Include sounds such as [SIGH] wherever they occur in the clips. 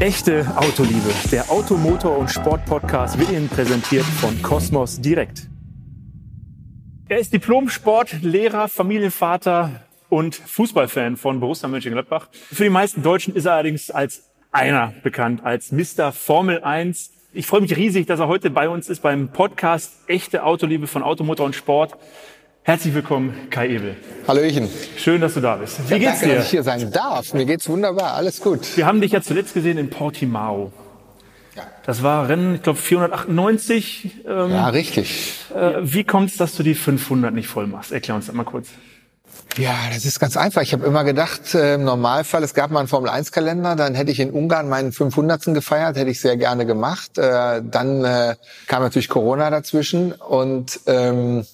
Echte Autoliebe. Der Automotor- und Sport-Podcast wird Ihnen präsentiert von Cosmos Direkt. Er ist Diplom-Sportlehrer, Familienvater und Fußballfan von Borussia Mönchengladbach. Für die meisten Deutschen ist er allerdings als einer bekannt, als Mr. Formel 1. Ich freue mich riesig, dass er heute bei uns ist beim Podcast Echte Autoliebe von Automotor und Sport. Herzlich willkommen, Kai Ebel. Hallöchen. Schön, dass du da bist. Wie ja, geht's danke, dir? dass ich hier sein darf. Mir geht's wunderbar. Alles gut. Wir haben dich ja zuletzt gesehen in Portimao. Ja. Das war Rennen, ich glaube 498. Ähm, ja, richtig. Äh, wie kommt es, dass du die 500 nicht voll machst? Erklär uns das mal kurz. Ja, das ist ganz einfach. Ich habe immer gedacht, äh, im Normalfall, es gab mal einen Formel-1-Kalender, dann hätte ich in Ungarn meinen 500. gefeiert, hätte ich sehr gerne gemacht. Äh, dann äh, kam natürlich Corona dazwischen und ähm,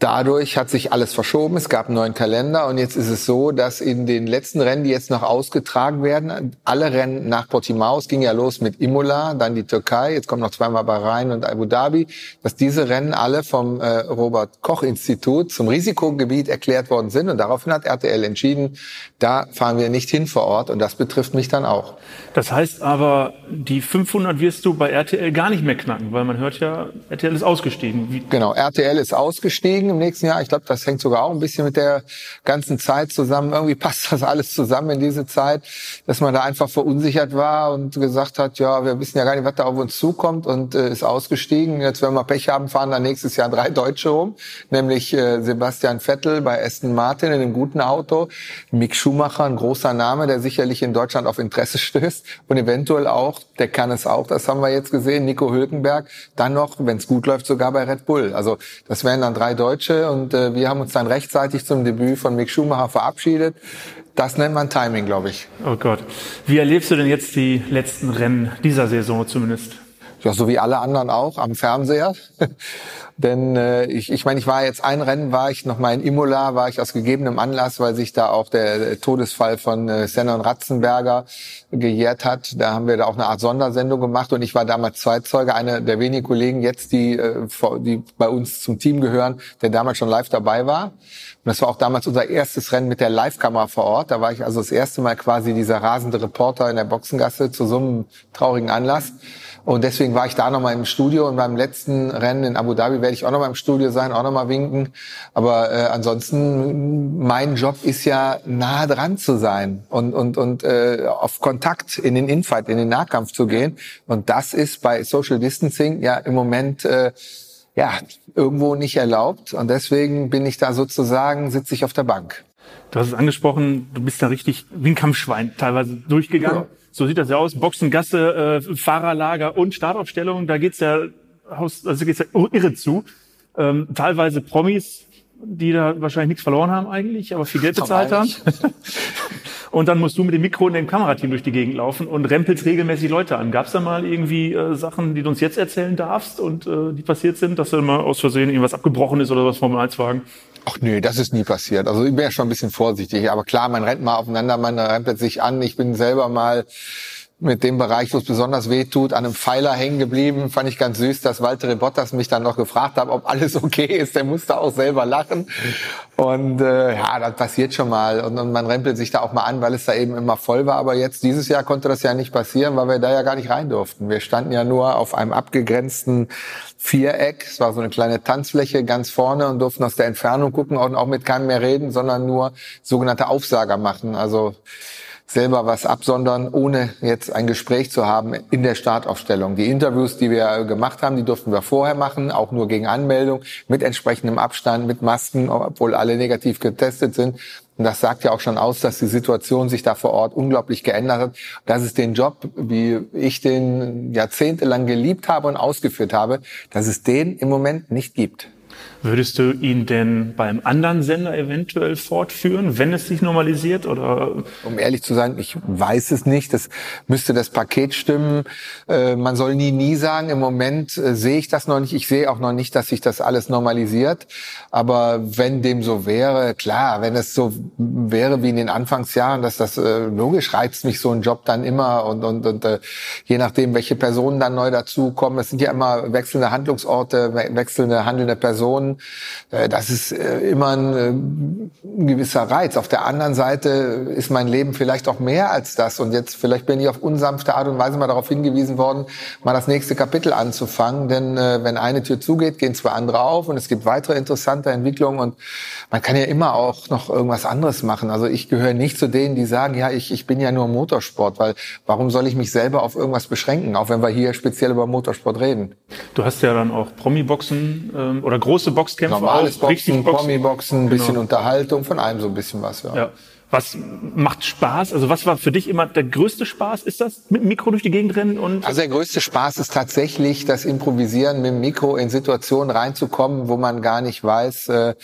Dadurch hat sich alles verschoben. Es gab einen neuen Kalender und jetzt ist es so, dass in den letzten Rennen, die jetzt noch ausgetragen werden, alle Rennen nach Portimao, es ging ja los mit Imola, dann die Türkei, jetzt kommen noch zweimal Bahrain und Abu Dhabi, dass diese Rennen alle vom äh, Robert Koch Institut zum Risikogebiet erklärt worden sind und daraufhin hat RTL entschieden, da fahren wir nicht hin vor Ort und das betrifft mich dann auch. Das heißt aber, die 500 wirst du bei RTL gar nicht mehr knacken, weil man hört ja, RTL ist ausgestiegen. Wie genau, RTL ist ausgestiegen im nächsten Jahr. Ich glaube, das hängt sogar auch ein bisschen mit der ganzen Zeit zusammen. Irgendwie [LAUGHS] passt das alles zusammen in diese Zeit, dass man da einfach verunsichert war und gesagt hat, ja, wir wissen ja gar nicht, was da auf uns zukommt und äh, ist ausgestiegen. Jetzt, wenn wir Pech haben, fahren dann nächstes Jahr drei Deutsche rum, nämlich äh, Sebastian Vettel bei Aston Martin in einem guten Auto, Mick Schumacher, ein großer Name, der sicherlich in Deutschland auf Interesse stößt und eventuell auch, der kann es auch, das haben wir jetzt gesehen, Nico Hülkenberg, dann noch, wenn es gut läuft, sogar bei Red Bull. Also das wären dann drei Deutsche und äh, wir haben uns dann rechtzeitig zum Debüt von Mick Schumacher verabschiedet. Das nennt man Timing, glaube ich. Oh Gott. Wie erlebst du denn jetzt die letzten Rennen dieser Saison zumindest? Ja, so wie alle anderen auch am Fernseher. [LAUGHS] Denn äh, ich, ich meine, ich war jetzt ein Rennen, war ich noch mal in Imola, war ich aus gegebenem Anlass, weil sich da auch der Todesfall von äh, Senna und Ratzenberger gejährt hat. Da haben wir da auch eine Art Sondersendung gemacht und ich war damals Zeitzeuge, einer der wenigen Kollegen jetzt, die, äh, die bei uns zum Team gehören, der damals schon live dabei war. Und das war auch damals unser erstes Rennen mit der Live-Kamera vor Ort. Da war ich also das erste Mal quasi dieser rasende Reporter in der Boxengasse zu so einem traurigen Anlass. Und deswegen war ich da nochmal im Studio und beim letzten Rennen in Abu Dhabi werde ich auch nochmal im Studio sein, auch nochmal winken. Aber äh, ansonsten, mein Job ist ja nah dran zu sein und, und, und äh, auf Kontakt in den Infight, in den Nahkampf zu gehen. Und das ist bei Social Distancing ja im Moment äh, ja irgendwo nicht erlaubt. Und deswegen bin ich da sozusagen, sitze ich auf der Bank. Du hast es angesprochen, du bist da richtig wie ein Kampfschwein teilweise durchgegangen. Ja. So sieht das ja aus. Boxengasse, äh, Fahrerlager und Startaufstellung, da geht's ja, also geht's ja irre zu. Ähm, teilweise Promis, die da wahrscheinlich nichts verloren haben eigentlich, aber viel Geld bezahlt haben. [LAUGHS] und dann musst du mit dem Mikro in dem Kamerateam durch die Gegend laufen und rempelst regelmäßig Leute an. Gab's da mal irgendwie äh, Sachen, die du uns jetzt erzählen darfst und äh, die passiert sind, dass da mal aus Versehen irgendwas abgebrochen ist oder was Formel 1 Wagen? Ach nö, das ist nie passiert. Also ich bin ja schon ein bisschen vorsichtig. Aber klar, man rennt mal aufeinander, man rempelt sich an. Ich bin selber mal mit dem Bereich, wo es besonders weh tut, an einem Pfeiler hängen geblieben. Fand ich ganz süß, dass Walter Bottas mich dann noch gefragt hat, ob alles [LAUGHS] okay ist. Der musste auch selber lachen. Und äh, ja, das passiert schon mal. Und, und man rempelt sich da auch mal an, weil es da eben immer voll war. Aber jetzt, dieses Jahr konnte das ja nicht passieren, weil wir da ja gar nicht rein durften. Wir standen ja nur auf einem abgegrenzten Viereck. Es war so eine kleine Tanzfläche ganz vorne und durften aus der Entfernung gucken und auch mit keinem mehr reden, sondern nur sogenannte Aufsager machen. Also selber was absondern, ohne jetzt ein Gespräch zu haben in der Startaufstellung. Die Interviews, die wir gemacht haben, die durften wir vorher machen, auch nur gegen Anmeldung, mit entsprechendem Abstand, mit Masken, obwohl alle negativ getestet sind. Und das sagt ja auch schon aus, dass die Situation sich da vor Ort unglaublich geändert hat. Dass es den Job, wie ich den jahrzehntelang geliebt habe und ausgeführt habe, dass es den im Moment nicht gibt. Würdest du ihn denn beim anderen Sender eventuell fortführen, wenn es sich normalisiert? Oder? Um ehrlich zu sein, ich weiß es nicht. Das müsste das Paket stimmen. Äh, man soll nie, nie sagen. Im Moment äh, sehe ich das noch nicht. Ich sehe auch noch nicht, dass sich das alles normalisiert. Aber wenn dem so wäre, klar, wenn es so wäre wie in den Anfangsjahren, dass das äh, logisch reizt mich so ein Job dann immer und, und, und je nachdem, welche Personen dann neu dazukommen. Es sind ja immer wechselnde Handlungsorte, wechselnde handelnde Personen Emotionen. Äh, das ist äh, immer ein, äh, ein gewisser Reiz. Auf der anderen Seite ist mein Leben vielleicht auch mehr als das. Und jetzt vielleicht bin ich auf unsanfte Art und Weise mal darauf hingewiesen worden, mal das nächste Kapitel anzufangen. Denn wenn eine Tür zugeht, gehen zwei andere auf und es gibt weitere interessante Entwicklungen. Und man kann ja immer auch noch irgendwas anderes machen. Also ich gehöre nicht zu denen, die sagen, ja, ich, ich bin ja nur Motorsport, weil warum soll ich mich selber auf irgendwas beschränken, auch wenn wir hier speziell über Motorsport reden? Du hast ja dann auch Promi-Boxen ähm, oder große Boxkämpfe. Normales auch, Boxen, Promi-Boxen, ein bisschen genau. Unterhaltung, von allem so ein bisschen was. Ja. ja. Was macht Spaß? Also was war für dich immer der größte Spaß? Ist das mit dem Mikro durch die Gegend rennen und? Also der größte Spaß ist tatsächlich das Improvisieren mit dem Mikro in Situationen reinzukommen, wo man gar nicht weiß, äh,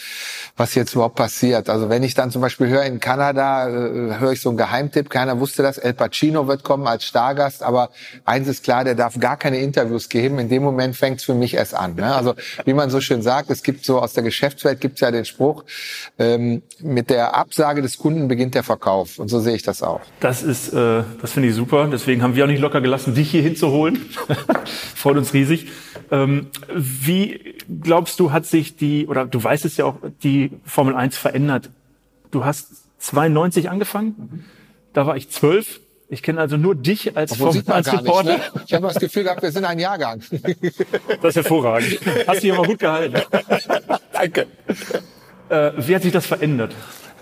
was jetzt überhaupt passiert. Also wenn ich dann zum Beispiel höre in Kanada, äh, höre ich so einen Geheimtipp, keiner wusste das, El Pacino wird kommen als Stargast, aber eins ist klar, der darf gar keine Interviews geben. In dem Moment fängt es für mich erst an. Ne? Also wie man so schön sagt, es gibt so aus der Geschäftswelt gibt's ja den Spruch, ähm, mit der Absage des Kunden beginnt der Verkauf. Und so sehe ich das auch. Das ist, äh, das finde ich super. Deswegen haben wir auch nicht locker gelassen, dich hier hinzuholen. [LAUGHS] Freut uns riesig. Ähm, wie glaubst du, hat sich die, oder du weißt es ja auch, die Formel 1 verändert? Du hast 92 angefangen. Da war ich zwölf. Ich kenne also nur dich als Formel 1 Reporter. Ne? Ich habe das Gefühl gehabt, wir sind ein Jahrgang. [LAUGHS] Das ist hervorragend. Hast dich aber gut gehalten. [LAUGHS] Danke. Äh, wie hat sich das verändert?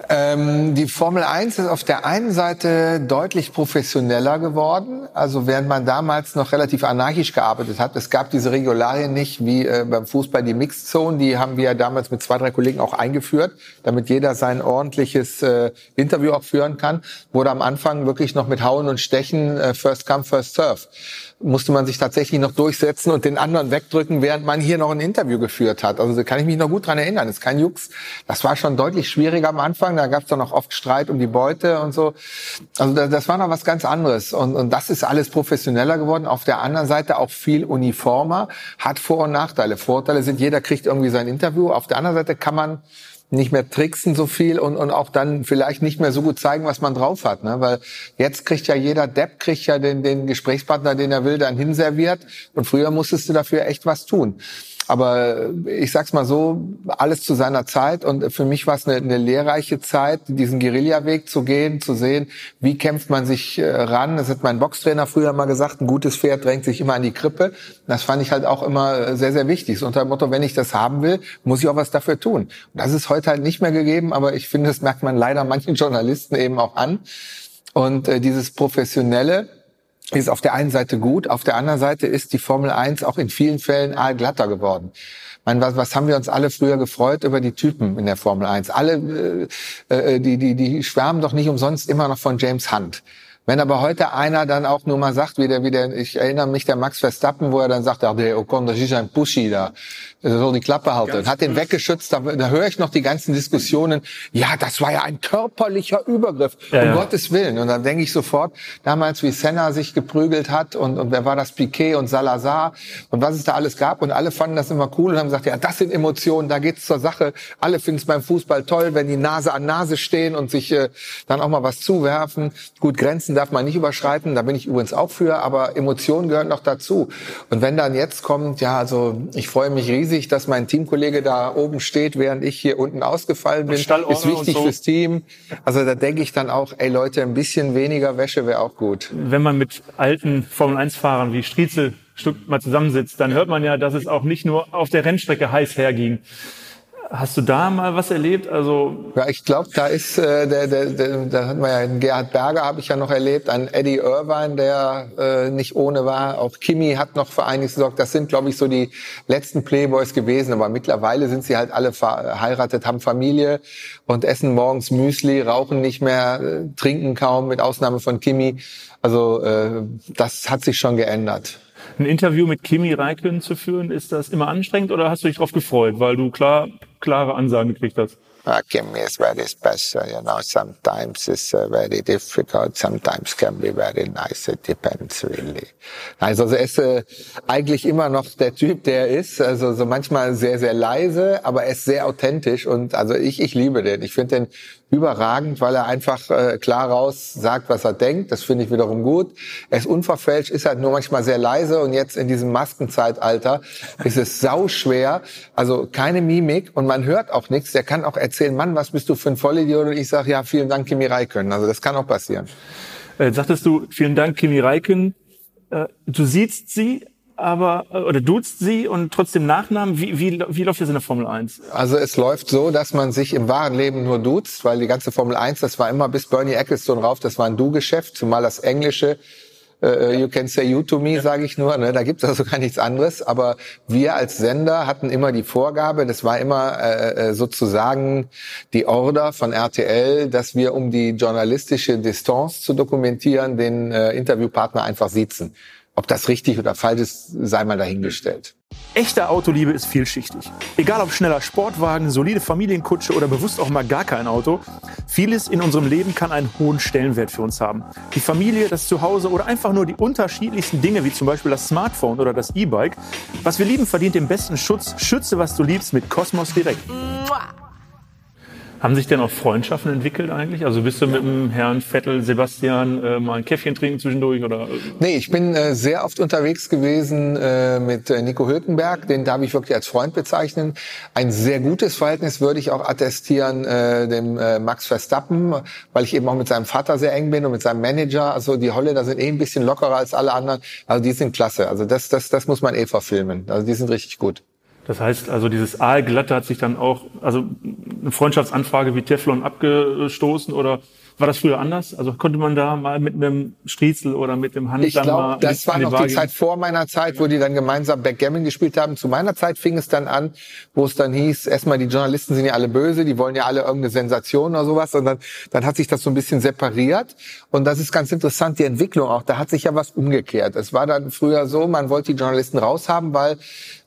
Ähm, die Formel 1 ist auf der einen Seite deutlich professioneller geworden. Also während man damals noch relativ anarchisch gearbeitet hat, es gab diese Regularien nicht wie äh, beim Fußball die Mixed Zone, die haben wir ja damals mit zwei, drei Kollegen auch eingeführt, damit jeder sein ordentliches äh, Interview auch führen kann, wurde am Anfang wirklich noch mit Hauen und Stechen äh, First Come, First Serve musste man sich tatsächlich noch durchsetzen und den anderen wegdrücken, während man hier noch ein Interview geführt hat. Also da kann ich mich noch gut dran erinnern. Das ist kein Jux. Das war schon deutlich schwieriger am Anfang. Da gab es dann noch oft Streit um die Beute und so. Also das, das war noch was ganz anderes. Und, und das ist alles professioneller geworden. Auf der anderen Seite auch viel uniformer. Hat Vor- und Nachteile. Vorteile sind, jeder kriegt irgendwie sein Interview. Auf der anderen Seite kann man nicht mehr tricksen so viel und, und auch dann vielleicht nicht mehr so gut zeigen, was man drauf hat. Ne? Weil jetzt kriegt ja jeder Depp, kriegt ja den, den Gesprächspartner, den er will, dann hinserviert. Und früher musstest du dafür echt was tun. Aber ich sag's mal so, alles zu seiner Zeit. Und für mich war es eine, eine lehrreiche Zeit, diesen Guerilla-Weg zu gehen, zu sehen, wie kämpft man sich äh, ran. Das hat mein Boxtrainer früher mal gesagt, ein gutes Pferd drängt sich immer an die Krippe. Das fand ich halt auch immer sehr, sehr wichtig. So unter dem Motto, wenn ich das haben will, muss ich auch was dafür tun. Und das ist heute halt nicht mehr gegeben, aber ich finde, das merkt man leider manchen Journalisten eben auch an. Und äh, dieses Professionelle, ist auf der einen Seite gut, auf der anderen Seite ist die Formel 1 auch in vielen Fällen aalglatter geworden. Ich meine, was, was haben wir uns alle früher gefreut über die Typen in der Formel 1? Alle, äh, äh, die, die, die schwärmen doch nicht umsonst immer noch von James Hunt. Wenn aber heute einer dann auch nur mal sagt, wie der, wie der, ich erinnere mich der Max Verstappen, wo er dann sagt, ach, der Ocon, das ist ein Pushy da, der soll die Klappe halten, Ganz hat den weggeschützt, da, da höre ich noch die ganzen Diskussionen, ja, das war ja ein körperlicher Übergriff, ja, um ja. Gottes Willen. Und dann denke ich sofort, damals wie Senna sich geprügelt hat und, und wer war das, Piquet und Salazar und was es da alles gab und alle fanden das immer cool und haben gesagt, ja, das sind Emotionen, da geht's zur Sache. Alle finden es beim Fußball toll, wenn die Nase an Nase stehen und sich äh, dann auch mal was zuwerfen. Gut, Grenzen Grenzen darf man nicht überschreiten, da bin ich übrigens auch für, aber Emotionen gehören noch dazu. Und wenn dann jetzt kommt, ja, also ich freue mich riesig, dass mein Teamkollege da oben steht, während ich hier unten ausgefallen bin, ist wichtig so. fürs Team. Also da denke ich dann auch, ey Leute, ein bisschen weniger Wäsche wäre auch gut. Wenn man mit alten Formel-1-Fahrern wie Striezel mal zusammensitzt, dann hört man ja, dass es auch nicht nur auf der Rennstrecke heiß herging. Hast du da mal was erlebt? Also ja, ich glaube, da ist äh, der, der, der, da hat man ja einen Gerhard Berger habe ich ja noch erlebt, einen Eddie Irvine, der äh, nicht ohne war. Auch Kimi hat noch für einiges gesorgt. Das sind, glaube ich, so die letzten Playboys gewesen. Aber mittlerweile sind sie halt alle verheiratet, haben Familie und essen morgens Müsli, rauchen nicht mehr, äh, trinken kaum, mit Ausnahme von Kimi. Also äh, das hat sich schon geändert ein Interview mit Kimi Räikkönen zu führen, ist das immer anstrengend oder hast du dich darauf gefreut, weil du klar klare Ansagen gekriegt hast? Uh, Kimi is very special, you know. Sometimes it's uh, very difficult, sometimes can be very nice. It depends really. Also er ist äh, eigentlich immer noch der Typ, der er ist. Also so manchmal sehr, sehr leise, aber er ist sehr authentisch und also ich, ich liebe den. Ich finde den überragend, weil er einfach äh, klar raus sagt, was er denkt. Das finde ich wiederum gut. Er ist unverfälscht, ist halt nur manchmal sehr leise und jetzt in diesem Maskenzeitalter ist es sau schwer. Also keine Mimik und man hört auch nichts. Der kann auch erzählen, Mann, was bist du für ein Vollidiot? Und ich sage, ja, vielen Dank, Kimi Räikkönen. Also das kann auch passieren. Äh, sagtest du, vielen Dank, Kimi Räikkönen. Äh, du siehst sie, aber äh, oder duzt sie und trotzdem Nachnamen. Wie, wie, wie läuft das in der Formel 1? Also es läuft so, dass man sich im wahren Leben nur duzt, weil die ganze Formel 1, das war immer bis Bernie Ecclestone rauf, das war ein Du-Geschäft, zumal das Englische äh, you can say you to me, sage ich nur. Ne? Da gibt es also [LAUGHS] gar nichts anderes. Aber wir als Sender hatten immer die Vorgabe, das war immer äh, äh, sozusagen die Order von RTL, dass wir, um die journalistische Distanz zu dokumentieren, den äh, Interviewpartner einfach sitzen. Ob das richtig oder falsch ist, sei mal dahingestellt. Echte Autoliebe ist vielschichtig. Egal ob schneller Sportwagen, solide Familienkutsche oder bewusst auch mal gar kein Auto, vieles in unserem Leben kann einen hohen Stellenwert für uns haben. Die Familie, das Zuhause oder einfach nur die unterschiedlichsten Dinge, wie zum Beispiel das Smartphone oder das E-Bike. Was wir lieben, verdient den besten Schutz. Schütze, was du liebst mit Cosmos Direkt. Haben sich denn auch Freundschaften entwickelt eigentlich? Also bist du mit dem Herrn Vettel, Sebastian äh, mal ein Käffchen trinken zwischendurch oder? Nee, ich bin äh, sehr oft unterwegs gewesen äh, mit äh, Nico Hülkenberg, den darf ich wirklich als Freund bezeichnen. Ein sehr gutes Verhältnis würde ich auch attestieren äh, dem äh, Max Verstappen, weil ich eben auch mit seinem Vater sehr eng bin und mit seinem Manager. Also die Holländer sind eh ein bisschen lockerer als alle anderen. Also die sind klasse. Also das, das, das muss man eh verfilmen. Also die sind richtig gut. Das heißt, also dieses Aalglatte hat sich dann auch, also eine Freundschaftsanfrage wie Teflon abgestoßen oder war das früher anders? Also konnte man da mal mit einem Striezel oder mit dem Hand Ich glaube, das war noch die Zeit vor meiner Zeit, wo die dann gemeinsam Backgammon gespielt haben. Zu meiner Zeit fing es dann an, wo es dann hieß, erstmal die Journalisten sind ja alle böse, die wollen ja alle irgendeine Sensation oder sowas. Und dann, dann hat sich das so ein bisschen separiert. Und das ist ganz interessant, die Entwicklung auch. Da hat sich ja was umgekehrt. Es war dann früher so, man wollte die Journalisten raushaben, weil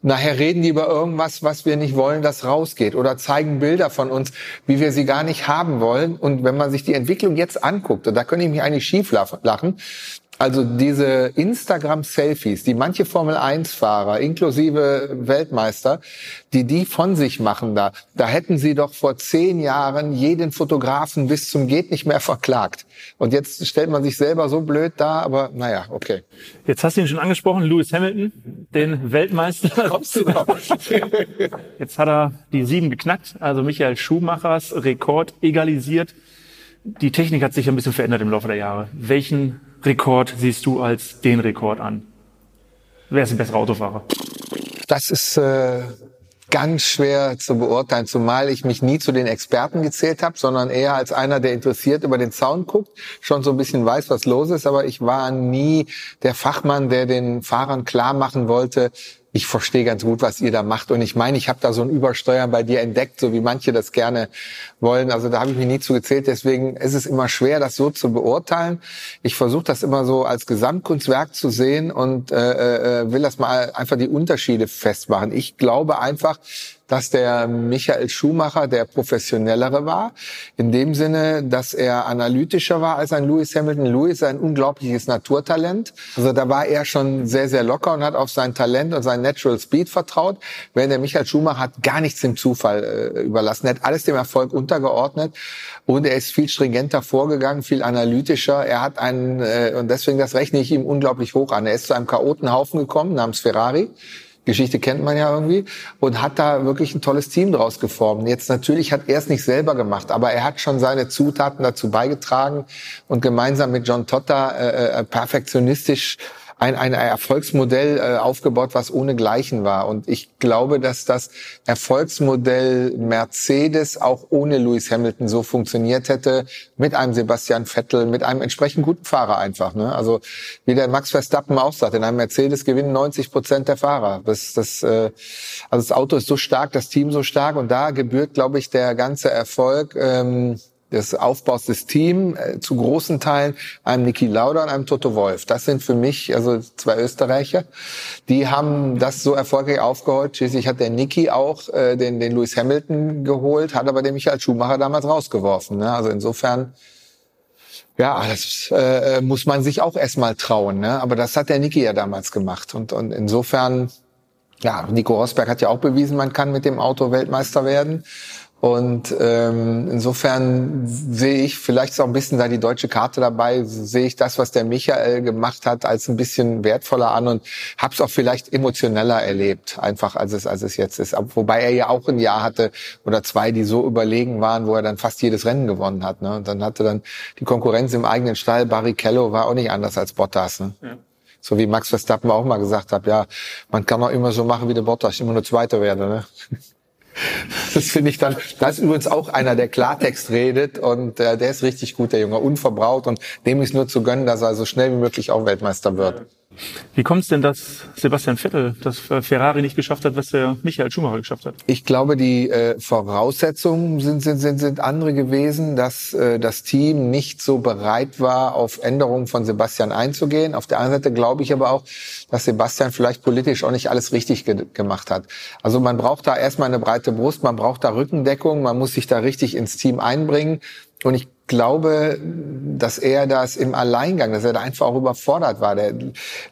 nachher reden die über irgendwas, was wir nicht wollen, das rausgeht. Oder zeigen Bilder von uns, wie wir sie gar nicht haben wollen. Und wenn man sich die Entwicklung jetzt anguckt, und da könnte ich mich eigentlich schief lachen, also diese Instagram-Selfies, die manche Formel-1-Fahrer, inklusive Weltmeister, die die von sich machen da, da hätten sie doch vor zehn Jahren jeden Fotografen bis zum geht nicht mehr verklagt. Und jetzt stellt man sich selber so blöd da, aber naja, okay. Jetzt hast du ihn schon angesprochen, Lewis Hamilton, den Weltmeister. [LAUGHS] Kommst du noch? [LAUGHS] Jetzt hat er die sieben geknackt, also Michael Schumachers Rekord egalisiert die Technik hat sich ein bisschen verändert im Laufe der Jahre. Welchen Rekord siehst du als den Rekord an? Wer ist ein besserer Autofahrer? Das ist äh, ganz schwer zu beurteilen, zumal ich mich nie zu den Experten gezählt habe, sondern eher als einer, der interessiert über den Sound guckt, schon so ein bisschen weiß, was los ist, aber ich war nie der Fachmann, der den Fahrern klar machen wollte, ich verstehe ganz gut, was ihr da macht. Und ich meine, ich habe da so ein Übersteuern bei dir entdeckt, so wie manche das gerne wollen. Also da habe ich mich nie zu gezählt. Deswegen ist es immer schwer, das so zu beurteilen. Ich versuche das immer so als Gesamtkunstwerk zu sehen und äh, äh, will das mal einfach die Unterschiede festmachen. Ich glaube einfach, dass der Michael Schumacher der professionellere war. In dem Sinne, dass er analytischer war als ein Lewis Hamilton. Lewis ist ein unglaubliches Naturtalent. Also da war er schon sehr, sehr locker und hat auf sein Talent und sein Natural Speed vertraut. Während der Michael Schumacher hat gar nichts dem Zufall äh, überlassen. Er hat alles dem Erfolg untergeordnet. Und er ist viel stringenter vorgegangen, viel analytischer. Er hat einen, äh, und deswegen das rechne ich ihm unglaublich hoch an. Er ist zu einem Chaotenhaufen gekommen namens Ferrari Geschichte kennt man ja irgendwie und hat da wirklich ein tolles Team draus geformt. Jetzt natürlich hat er es nicht selber gemacht, aber er hat schon seine Zutaten dazu beigetragen und gemeinsam mit John Totta äh, äh perfektionistisch ein, ein Erfolgsmodell äh, aufgebaut, was ohne Gleichen war. Und ich glaube, dass das Erfolgsmodell Mercedes auch ohne Lewis Hamilton so funktioniert hätte, mit einem Sebastian Vettel, mit einem entsprechend guten Fahrer einfach. Ne? Also wie der Max Verstappen auch sagt, in einem Mercedes gewinnen 90 Prozent der Fahrer. Das, das, äh, also das Auto ist so stark, das Team so stark und da gebührt, glaube ich, der ganze Erfolg. Ähm, des Aufbaus des Teams äh, zu großen Teilen einem Niki Lauda und einem Toto Wolf. Das sind für mich also zwei Österreicher, die haben das so erfolgreich aufgeholt. Schließlich hat der Niki auch äh, den, den Lewis Hamilton geholt, hat aber den Michael Schumacher damals rausgeworfen. Ne? Also insofern ja, das äh, muss man sich auch erstmal trauen. Ne? Aber das hat der Niki ja damals gemacht. Und, und insofern, ja, Nico Rosberg hat ja auch bewiesen, man kann mit dem Auto Weltmeister werden. Und ähm, insofern sehe ich, vielleicht ist auch ein bisschen da die deutsche Karte dabei, sehe ich das, was der Michael gemacht hat, als ein bisschen wertvoller an und habe es auch vielleicht emotioneller erlebt, einfach als es als es jetzt ist. Wobei er ja auch ein Jahr hatte oder zwei, die so überlegen waren, wo er dann fast jedes Rennen gewonnen hat. Ne? Und dann hatte dann die Konkurrenz im eigenen Stall. Barrichello war auch nicht anders als Bottas. Ne? Ja. So wie Max Verstappen auch mal gesagt hat, ja, man kann auch immer so machen wie der Bottas, immer nur Zweiter werden. Ne? Das finde ich dann, das ist übrigens auch einer, der Klartext redet und äh, der ist richtig gut, der Junge, unverbraut und dem ist nur zu gönnen, dass er so schnell wie möglich auch Weltmeister wird. Wie kommt es denn, dass Sebastian Vettel, dass Ferrari nicht geschafft hat, was der Michael Schumacher geschafft hat? Ich glaube, die äh, Voraussetzungen sind, sind, sind, sind andere gewesen, dass äh, das Team nicht so bereit war, auf Änderungen von Sebastian einzugehen. Auf der anderen Seite glaube ich aber auch, dass Sebastian vielleicht politisch auch nicht alles richtig ge gemacht hat. Also man braucht da erstmal eine breite Brust, man braucht da Rückendeckung, man muss sich da richtig ins Team einbringen. Und ich glaube, dass er das im Alleingang, dass er da einfach auch überfordert war. Der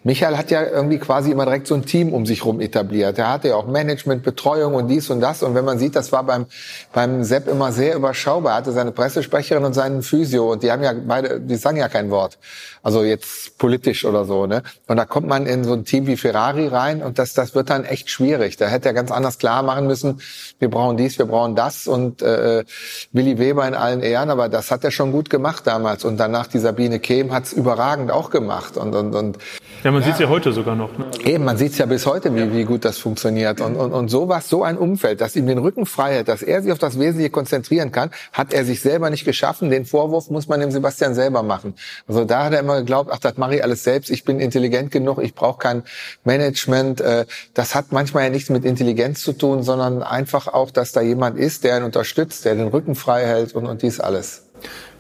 Michael hat ja irgendwie quasi immer direkt so ein Team um sich rum etabliert. Er hatte ja auch Management, Betreuung und dies und das. Und wenn man sieht, das war beim, beim Sepp immer sehr überschaubar. Er hatte seine Pressesprecherin und seinen Physio und die haben ja beide, die sagen ja kein Wort. Also jetzt politisch oder so, ne? Und da kommt man in so ein Team wie Ferrari rein und das, das wird dann echt schwierig. Da hätte er ganz anders klar machen müssen, wir brauchen dies, wir brauchen das und äh, Willi Weber in allen Ehren, aber das hat er schon gut gemacht damals. Und danach die Sabine Kehm hat's überragend auch gemacht. Und, und, und ja, man ja. sieht's ja heute sogar noch. Ne? Eben, man sieht's ja bis heute, wie, wie gut das funktioniert. Und, und, und sowas, so ein Umfeld, das ihm den Rücken frei hat, dass er sich auf das Wesentliche konzentrieren kann, hat er sich selber nicht geschaffen. Den Vorwurf muss man dem Sebastian selber machen. Also da hat er immer geglaubt, ach, das mache ich alles selbst. Ich bin intelligent genug, ich brauche kein Management. Äh, das hat manchmal ja nichts mit Intelligenz zu tun, sondern einfach auch, dass da jemand ist, der ihn unterstützt, der den Rücken frei hält und, und dies alles.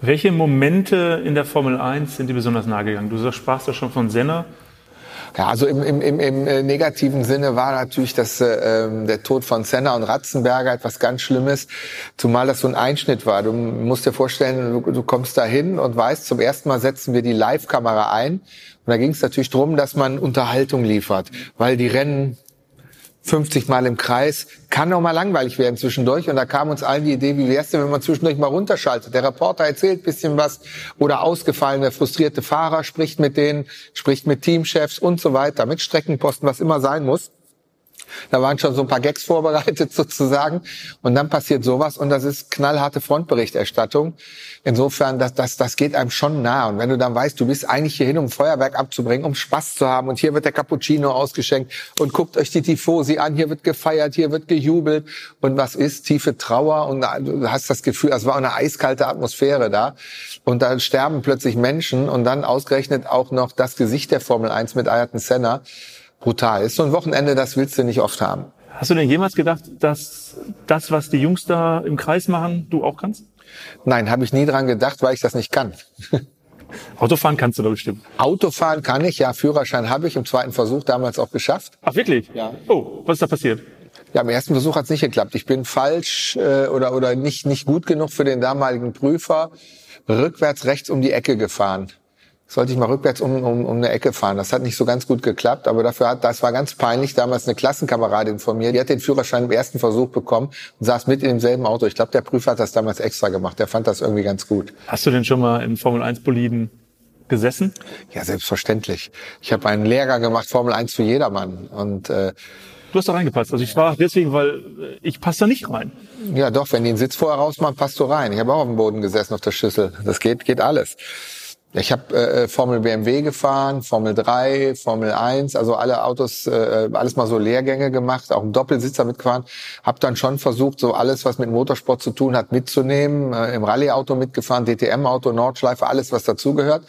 Welche Momente in der Formel 1 sind dir besonders nahe gegangen? Du sprachst ja schon von Senna. Ja, also im, im, im, im äh, negativen Sinne war natürlich das, äh, ähm, der Tod von Senna und Ratzenberger etwas ganz Schlimmes, zumal das so ein Einschnitt war. Du musst dir vorstellen, du, du kommst da hin und weißt, zum ersten Mal setzen wir die Live-Kamera ein. Und da ging es natürlich drum, dass man Unterhaltung liefert, weil die Rennen 50 Mal im Kreis, kann auch mal langweilig werden zwischendurch. Und da kam uns allen die Idee, wie wär's denn, wenn man zwischendurch mal runterschaltet? Der Reporter erzählt bisschen was oder ausgefallene, frustrierte Fahrer spricht mit denen, spricht mit Teamchefs und so weiter, mit Streckenposten, was immer sein muss. Da waren schon so ein paar Gags vorbereitet [LAUGHS] sozusagen. Und dann passiert sowas und das ist knallharte Frontberichterstattung. Insofern, das, das, das geht einem schon nah. Und wenn du dann weißt, du bist eigentlich hier hin, um Feuerwerk abzubringen, um Spaß zu haben und hier wird der Cappuccino ausgeschenkt und guckt euch die Tifosi an, hier wird gefeiert, hier wird gejubelt und was ist? Tiefe Trauer und du hast das Gefühl, es war eine eiskalte Atmosphäre da. Und da sterben plötzlich Menschen und dann ausgerechnet auch noch das Gesicht der Formel 1 mit Ayrton Senna brutal. Ist so ein Wochenende, das willst du nicht oft haben. Hast du denn jemals gedacht, dass das, was die Jungs da im Kreis machen, du auch kannst? Nein, habe ich nie dran gedacht, weil ich das nicht kann. [LAUGHS] Autofahren kannst du doch bestimmt. Autofahren kann ich, ja. Führerschein habe ich im zweiten Versuch damals auch geschafft. Ach wirklich? Ja. Oh, was ist da passiert? Ja, im ersten Versuch hat es nicht geklappt. Ich bin falsch äh, oder oder nicht nicht gut genug für den damaligen Prüfer. Rückwärts rechts um die Ecke gefahren sollte ich mal rückwärts um, um, um eine Ecke fahren. Das hat nicht so ganz gut geklappt, aber dafür hat, das war ganz peinlich, damals eine Klassenkameradin von mir, die hat den Führerschein im ersten Versuch bekommen und saß mit in demselben Auto. Ich glaube, der Prüfer hat das damals extra gemacht. Der fand das irgendwie ganz gut. Hast du denn schon mal im Formel 1 Boliden gesessen? Ja, selbstverständlich. Ich habe einen Lehrer gemacht, Formel 1 für jedermann und äh, Du hast da reingepasst. Also ich frage deswegen, weil äh, ich passe da nicht rein. Ja, doch, wenn die den Sitz vorher rausmachen, passt du rein. Ich habe auch auf dem Boden gesessen auf der Schüssel. Das geht, geht alles. Ich habe äh, Formel BMW gefahren, Formel 3, Formel 1, also alle Autos, äh, alles mal so Lehrgänge gemacht, auch einen Doppelsitzer mitgefahren. Habe dann schon versucht, so alles, was mit Motorsport zu tun hat, mitzunehmen. Äh, Im Rallye-Auto mitgefahren, DTM-Auto, Nordschleife, alles, was dazugehört.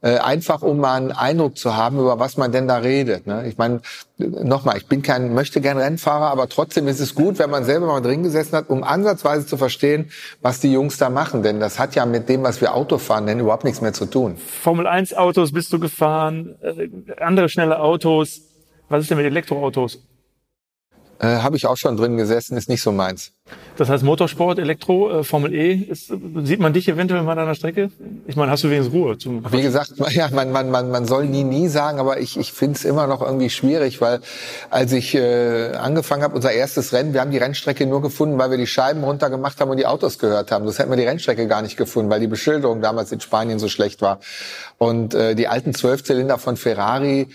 Äh, einfach um mal einen Eindruck zu haben, über was man denn da redet. Ne? Ich meine, nochmal, ich bin kein, möchte gern Rennfahrer, aber trotzdem ist es gut, wenn man selber mal drin gesessen hat, um ansatzweise zu verstehen, was die Jungs da machen. Denn das hat ja mit dem, was wir Autofahren nennen, überhaupt nichts mehr zu tun. Formel 1 Autos bist du gefahren, äh, andere schnelle Autos. Was ist denn mit Elektroautos? Äh, Habe ich auch schon drin gesessen, ist nicht so meins. Das heißt Motorsport, Elektro, äh, Formel E, ist, sieht man dich eventuell mal an einer Strecke? Ich meine, hast du wenigstens Ruhe? Zum Wie gesagt, [LAUGHS] ja, man, man, man, man soll nie, nie sagen, aber ich, ich finde es immer noch irgendwie schwierig, weil als ich äh, angefangen habe, unser erstes Rennen, wir haben die Rennstrecke nur gefunden, weil wir die Scheiben runtergemacht haben und die Autos gehört haben. Das hätten wir die Rennstrecke gar nicht gefunden, weil die Beschilderung damals in Spanien so schlecht war. Und äh, die alten Zwölfzylinder von Ferrari,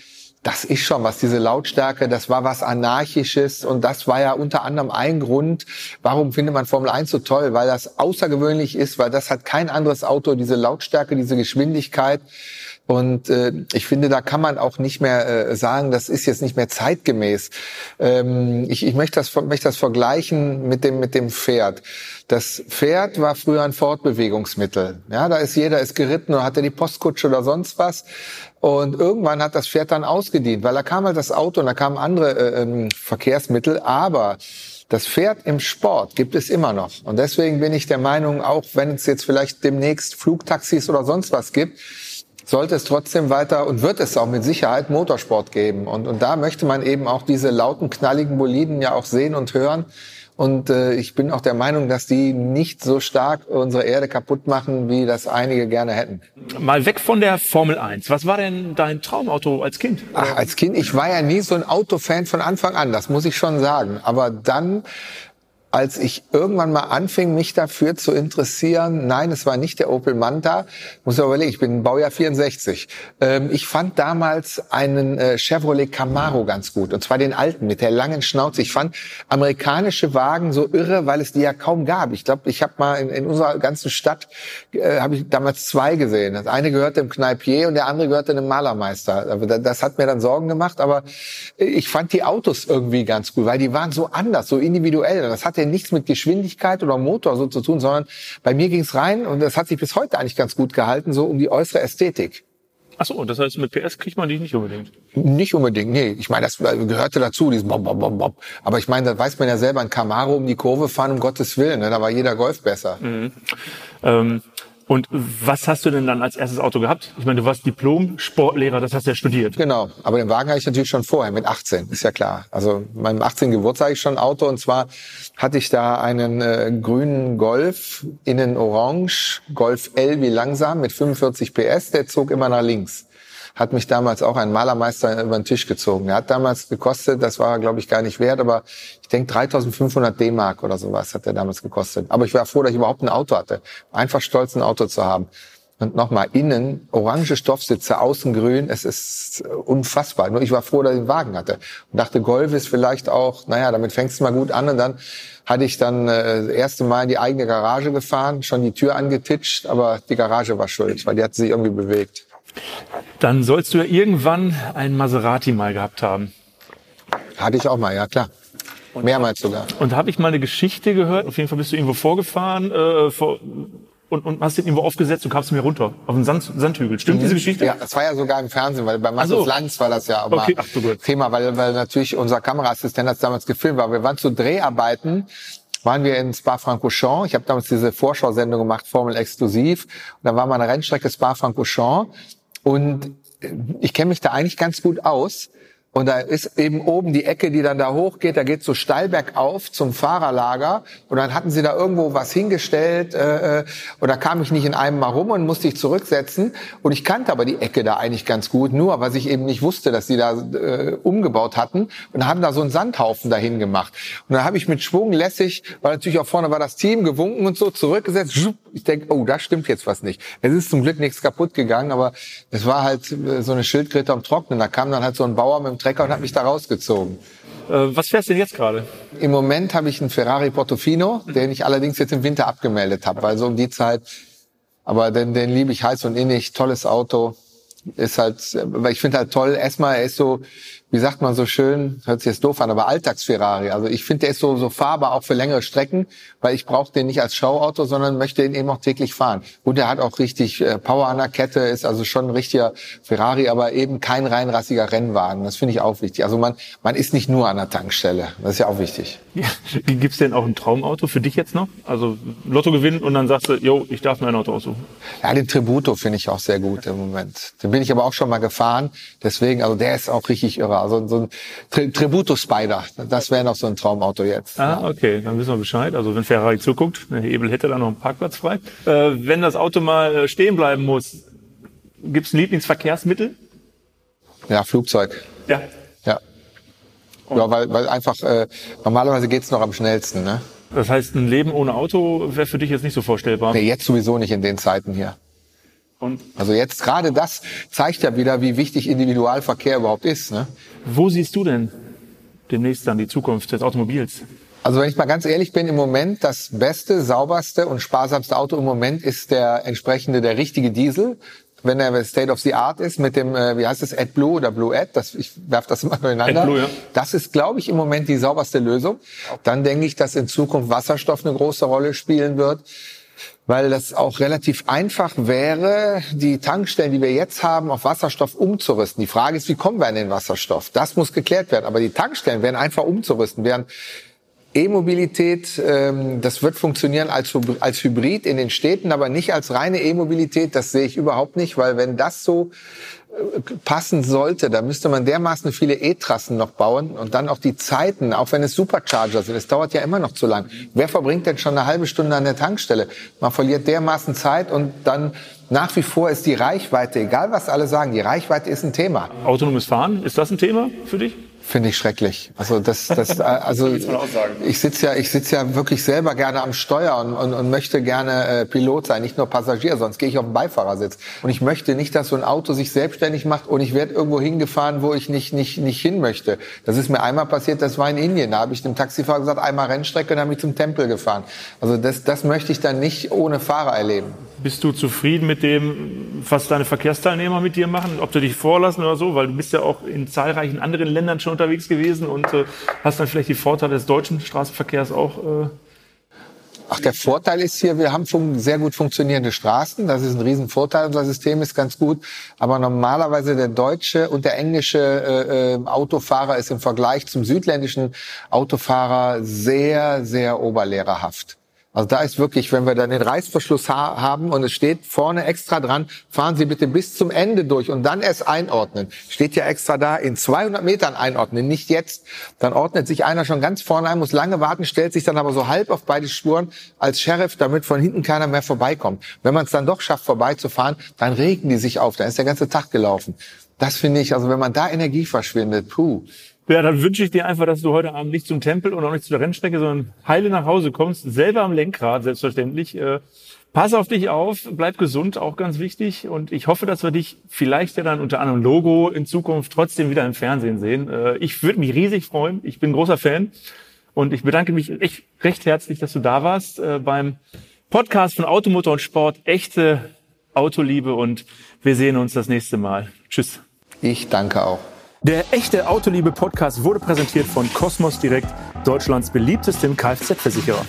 das ist schon was, diese Lautstärke, das war was Anarchisches und das war ja unter anderem ein Grund, warum findet man Formel 1 so toll, weil das außergewöhnlich ist, weil das hat kein anderes Auto, diese Lautstärke, diese Geschwindigkeit. Und äh, ich finde, da kann man auch nicht mehr äh, sagen, das ist jetzt nicht mehr zeitgemäß. Ähm, ich, ich möchte, das, möchte das vergleichen mit dem, mit dem Pferd. Das Pferd war früher ein Fortbewegungsmittel. Ja, da ist jeder ist geritten oder hatte die Postkutsche oder sonst was. Und irgendwann hat das Pferd dann ausgedient, weil da kam halt das Auto und da kamen andere äh, ähm, Verkehrsmittel. Aber das Pferd im Sport gibt es immer noch. Und deswegen bin ich der Meinung, auch wenn es jetzt vielleicht demnächst Flugtaxis oder sonst was gibt, sollte es trotzdem weiter und wird es auch mit Sicherheit Motorsport geben. Und, und da möchte man eben auch diese lauten, knalligen Boliden ja auch sehen und hören. Und äh, ich bin auch der Meinung, dass die nicht so stark unsere Erde kaputt machen, wie das einige gerne hätten. Mal weg von der Formel 1. Was war denn dein Traumauto als Kind? Ach, als Kind, ich war ja nie so ein Autofan von Anfang an, das muss ich schon sagen. Aber dann als ich irgendwann mal anfing, mich dafür zu interessieren, nein, es war nicht der Opel Manta, muss ich überlegen, ich bin Baujahr 64. Ähm, ich fand damals einen äh, Chevrolet Camaro ganz gut, und zwar den alten mit der langen Schnauze. Ich fand amerikanische Wagen so irre, weil es die ja kaum gab. Ich glaube, ich habe mal in, in, unserer ganzen Stadt, äh, habe ich damals zwei gesehen. Das eine gehörte dem Kneipier und der andere gehörte dem Malermeister. Das hat mir dann Sorgen gemacht, aber ich fand die Autos irgendwie ganz gut, weil die waren so anders, so individuell. Das hatte hatte nichts mit Geschwindigkeit oder Motor so zu tun, sondern bei mir ging es rein und das hat sich bis heute eigentlich ganz gut gehalten, so um die äußere Ästhetik. Ach so, das heißt, mit PS kriegt man die nicht unbedingt? Nicht unbedingt, nee. Ich meine, das gehörte dazu, dieses Bob, Bob, Bob, Bob. Aber ich meine, da weiß man ja selber, ein Camaro um die Kurve fahren, um Gottes Willen. Ne? Da war jeder Golf besser. Mhm. Ähm, und was hast du denn dann als erstes Auto gehabt? Ich meine, du warst Diplom-Sportlehrer, das hast du ja studiert. Genau, aber den Wagen hatte ich natürlich schon vorher, mit 18, ist ja klar. Also meinem 18. Geburtstag ich schon ein Auto und zwar hatte ich da einen äh, grünen Golf, innen orange, Golf L wie langsam mit 45 PS, der zog immer nach links hat mich damals auch ein Malermeister über den Tisch gezogen. Er hat damals gekostet, das war glaube ich gar nicht wert, aber ich denke 3500 D-Mark oder sowas hat er damals gekostet. Aber ich war froh, dass ich überhaupt ein Auto hatte. Einfach stolz, ein Auto zu haben. Und nochmal, innen orange Stoffsitze, außen grün, es ist unfassbar. Nur ich war froh, dass ich einen Wagen hatte. Und dachte, Golf ist vielleicht auch, naja, damit fängst du mal gut an. Und dann hatte ich dann äh, das erste Mal in die eigene Garage gefahren, schon die Tür angetitscht, aber die Garage war schuld, weil die hat sich irgendwie bewegt. Dann sollst du ja irgendwann einen Maserati mal gehabt haben. Hatte ich auch mal, ja klar. Mehrmals sogar. Und habe ich mal eine Geschichte gehört. Auf jeden Fall bist du irgendwo vorgefahren äh, vor, und, und hast den irgendwo aufgesetzt und kamst mir runter auf den Sand, Sandhügel. Stimmt mhm. diese Geschichte? Ja, das war ja sogar im Fernsehen, weil bei Markus so. Lanz war das ja aber okay. Ach, so Thema, weil, weil natürlich unser Kameraassistent das damals gefilmt war. Wir waren zu Dreharbeiten waren wir in Spa-Francorchamps. Ich habe damals diese Vorschau-Sendung gemacht, Formel Exklusiv. Und da war mal eine Rennstrecke Spa-Francorchamps. Und ich kenne mich da eigentlich ganz gut aus. Und da ist eben oben die Ecke, die dann da hochgeht, da geht so steil bergauf zum Fahrerlager. Und dann hatten sie da irgendwo was hingestellt. Äh, äh, und da kam ich nicht in einem mal rum und musste ich zurücksetzen. Und ich kannte aber die Ecke da eigentlich ganz gut, nur was ich eben nicht wusste, dass sie da äh, umgebaut hatten. Und haben da so einen Sandhaufen dahin gemacht. Und dann habe ich mit Schwung lässig, weil natürlich auch vorne war das Team, gewunken und so, zurückgesetzt. Ich denke, oh, da stimmt jetzt was nicht. Es ist zum Glück nichts kaputt gegangen, aber es war halt äh, so eine Schildkröte am Trocknen. Da kam dann halt so ein Bauer mit dem Trecker und hat mich da rausgezogen. Äh, was fährst du denn jetzt gerade? Im Moment habe ich einen Ferrari Portofino, den ich allerdings jetzt im Winter abgemeldet habe, weil so um die Zeit, aber den, den liebe ich heiß und innig, tolles Auto. ist halt, weil ich finde halt toll, erstmal, er ist so, wie sagt man so schön, hört sich jetzt doof an, aber Alltags-Ferrari. Also ich finde, der ist so, so fahrbar auch für längere Strecken, weil ich brauche den nicht als Showauto, sondern möchte ihn eben auch täglich fahren. Und er hat auch richtig äh, Power an der Kette, ist also schon ein richtiger Ferrari, aber eben kein reinrassiger Rennwagen. Das finde ich auch wichtig. Also man, man ist nicht nur an der Tankstelle. Das ist ja auch wichtig. Ja. Gibt's denn auch ein Traumauto für dich jetzt noch? Also Lotto gewinnen und dann sagst du, yo, ich darf mir ein Auto aussuchen. Ja, den Tributo finde ich auch sehr gut im Moment. Den bin ich aber auch schon mal gefahren. Deswegen, also der ist auch richtig irre. Also so ein Tri Tributo Spider, das wäre noch so ein Traumauto jetzt. Ah, okay, dann wissen wir Bescheid. Also wenn Ferrari zuguckt, der Hebel hätte da noch einen Parkplatz frei. Äh, wenn das Auto mal äh, stehen bleiben muss, gibt's ein Lieblingsverkehrsmittel? Ja, Flugzeug. Ja. Ja. Ja, weil, weil einfach äh, normalerweise geht's noch am schnellsten. Ne? Das heißt, ein Leben ohne Auto wäre für dich jetzt nicht so vorstellbar. Nee, jetzt sowieso nicht in den Zeiten hier. Und Also jetzt gerade das zeigt ja wieder, wie wichtig Individualverkehr überhaupt ist. Ne? wo siehst du denn demnächst dann die Zukunft des Automobils? Also wenn ich mal ganz ehrlich bin, im Moment das beste, sauberste und sparsamste Auto im Moment ist der entsprechende, der richtige Diesel. Wenn er State of the Art ist mit dem, äh, wie heißt es, AdBlue oder Blue Ad, das, ich werf das immer durcheinander. AdBlue, ja. Das ist, glaube ich, im Moment die sauberste Lösung. Dann denke ich, dass in Zukunft Wasserstoff eine große Rolle spielen wird weil das auch relativ einfach wäre, die Tankstellen, die wir jetzt haben, auf Wasserstoff umzurüsten. Die Frage ist, wie kommen wir an den Wasserstoff? Das muss geklärt werden. Aber die Tankstellen werden einfach umzurüsten, während E-Mobilität, ähm, das wird funktionieren als, als Hybrid in den Städten, aber nicht als reine E-Mobilität. Das sehe ich überhaupt nicht, weil wenn das so passen sollte, dann müsste man dermaßen viele E-Trassen noch bauen und dann auch die Zeiten, auch wenn es Supercharger sind, es dauert ja immer noch zu lang. Wer verbringt denn schon eine halbe Stunde an der Tankstelle? Man verliert dermaßen Zeit und dann nach wie vor ist die Reichweite, egal was alle sagen, die Reichweite ist ein Thema. Autonomes Fahren, ist das ein Thema für dich? Finde ich schrecklich. Also das, das, [LAUGHS] also ich sitze ja, ich sitze ja wirklich selber gerne am Steuer und, und, und möchte gerne äh, Pilot sein, nicht nur Passagier, sonst gehe ich auf den Beifahrersitz. Und ich möchte nicht, dass so ein Auto sich selbstständig macht und ich werde irgendwo hingefahren, wo ich nicht, nicht, nicht hin möchte. Das ist mir einmal passiert, das war in Indien. Da habe ich dem Taxifahrer gesagt, einmal Rennstrecke und dann habe ich zum Tempel gefahren. Also das, das möchte ich dann nicht ohne Fahrer erleben. Bist du zufrieden mit dem, was deine Verkehrsteilnehmer mit dir machen? Ob du dich vorlassen oder so? Weil du bist ja auch in zahlreichen anderen Ländern schon unterwegs gewesen und äh, hast dann vielleicht die Vorteile des deutschen Straßenverkehrs auch. Äh, Ach, der Vorteil ist hier, wir haben sehr gut funktionierende Straßen. Das ist ein Riesenvorteil. Unser System ist ganz gut. Aber normalerweise der deutsche und der englische äh, äh, Autofahrer ist im Vergleich zum südländischen Autofahrer sehr, sehr oberlehrerhaft. Also da ist wirklich, wenn wir dann den Reißverschluss ha haben und es steht vorne extra dran, fahren Sie bitte bis zum Ende durch und dann erst einordnen. Steht ja extra da, in 200 Metern einordnen, nicht jetzt. Dann ordnet sich einer schon ganz vorne ein, muss lange warten, stellt sich dann aber so halb auf beide Spuren als Sheriff, damit von hinten keiner mehr vorbeikommt. Wenn man es dann doch schafft, vorbeizufahren, dann regen die sich auf, dann ist der ganze Tag gelaufen. Das finde ich, also wenn man da Energie verschwindet, puh. Ja, dann wünsche ich dir einfach, dass du heute Abend nicht zum Tempel und auch nicht zu der Rennstrecke, sondern heile nach Hause kommst, selber am Lenkrad, selbstverständlich. Äh, pass auf dich auf, bleib gesund, auch ganz wichtig. Und ich hoffe, dass wir dich vielleicht ja dann unter anderem Logo in Zukunft trotzdem wieder im Fernsehen sehen. Äh, ich würde mich riesig freuen. Ich bin großer Fan. Und ich bedanke mich echt recht herzlich, dass du da warst äh, beim Podcast von Automotor und Sport. Echte Autoliebe und wir sehen uns das nächste Mal. Tschüss. Ich danke auch. Der echte Autoliebe Podcast wurde präsentiert von Cosmos Direkt, Deutschlands beliebtestem Kfz-Versicherer.